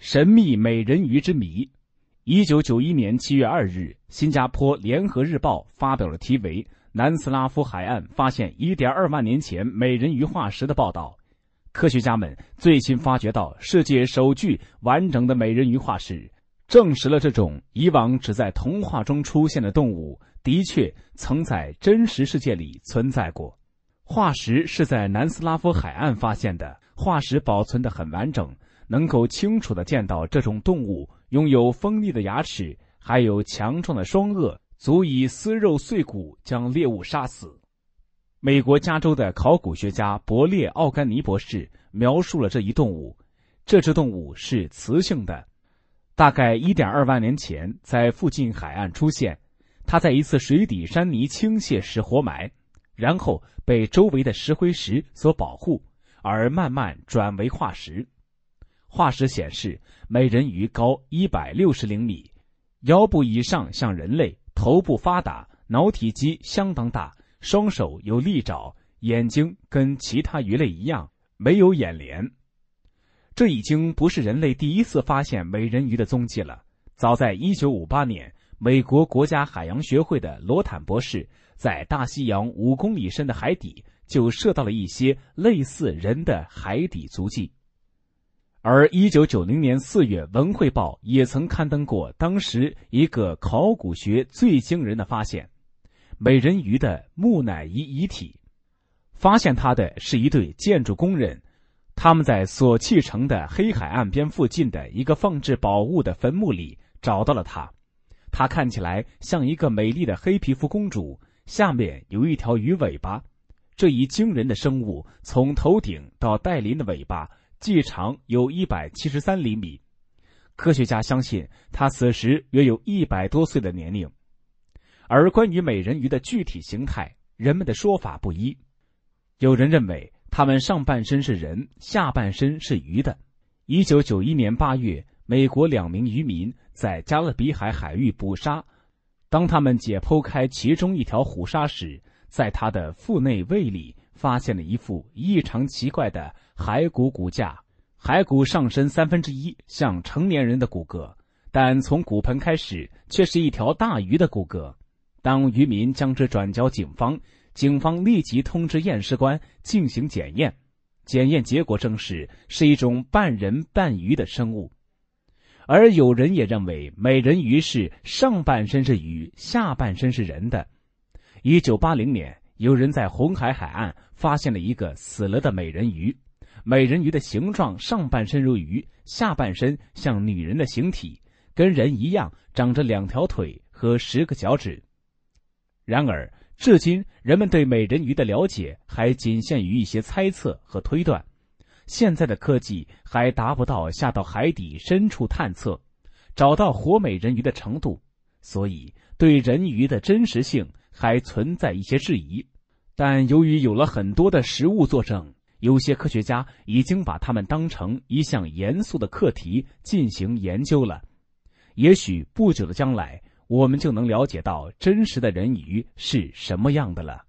神秘美人鱼之谜。一九九一年七月二日，新加坡联合日报发表了题为《南斯拉夫海岸发现一点二万年前美人鱼化石》的报道。科学家们最新发掘到世界首具完整的美人鱼化石，证实了这种以往只在童话中出现的动物的确曾在真实世界里存在过。化石是在南斯拉夫海岸发现的，化石保存得很完整。能够清楚地见到这种动物拥有锋利的牙齿，还有强壮的双颚，足以撕肉碎骨将猎物杀死。美国加州的考古学家伯列·奥甘尼博士描述了这一动物。这只动物是雌性的，大概1.2万年前在附近海岸出现。它在一次水底山泥倾泻时活埋，然后被周围的石灰石所保护，而慢慢转为化石。化石显示，美人鱼高一百六十厘米，腰部以上像人类，头部发达，脑体积相当大，双手有利爪，眼睛跟其他鱼类一样没有眼帘。这已经不是人类第一次发现美人鱼的踪迹了。早在一九五八年，美国国家海洋学会的罗坦博士在大西洋五公里深的海底就摄到了一些类似人的海底足迹。而一九九零年四月，《文汇报》也曾刊登过当时一个考古学最惊人的发现：美人鱼的木乃伊遗体。发现它的是一对建筑工人，他们在索契城的黑海岸边附近的一个放置宝物的坟墓里找到了它。它看起来像一个美丽的黑皮肤公主，下面有一条鱼尾巴。这一惊人的生物从头顶到带鳞的尾巴。计长有一百七十三厘米，科学家相信他此时约有一百多岁的年龄。而关于美人鱼的具体形态，人们的说法不一。有人认为它们上半身是人，下半身是鱼的。一九九一年八月，美国两名渔民在加勒比海海域捕杀，当他们解剖开其中一条虎鲨时，在它的腹内胃里。发现了一副异常奇怪的骸骨骨架，骸骨上身三分之一像成年人的骨骼，但从骨盆开始却是一条大鱼的骨骼。当渔民将之转交警方，警方立即通知验尸官进行检验，检验结果证实是一种半人半鱼的生物。而有人也认为美人鱼是上半身是鱼，下半身是人的。一九八零年。有人在红海海岸发现了一个死了的美人鱼，美人鱼的形状上半身如鱼，下半身像女人的形体，跟人一样长着两条腿和十个脚趾。然而，至今人们对美人鱼的了解还仅限于一些猜测和推断，现在的科技还达不到下到海底深处探测，找到活美人鱼的程度，所以对人鱼的真实性。还存在一些质疑，但由于有了很多的实物作证，有些科学家已经把它们当成一项严肃的课题进行研究了。也许不久的将来，我们就能了解到真实的人鱼是什么样的了。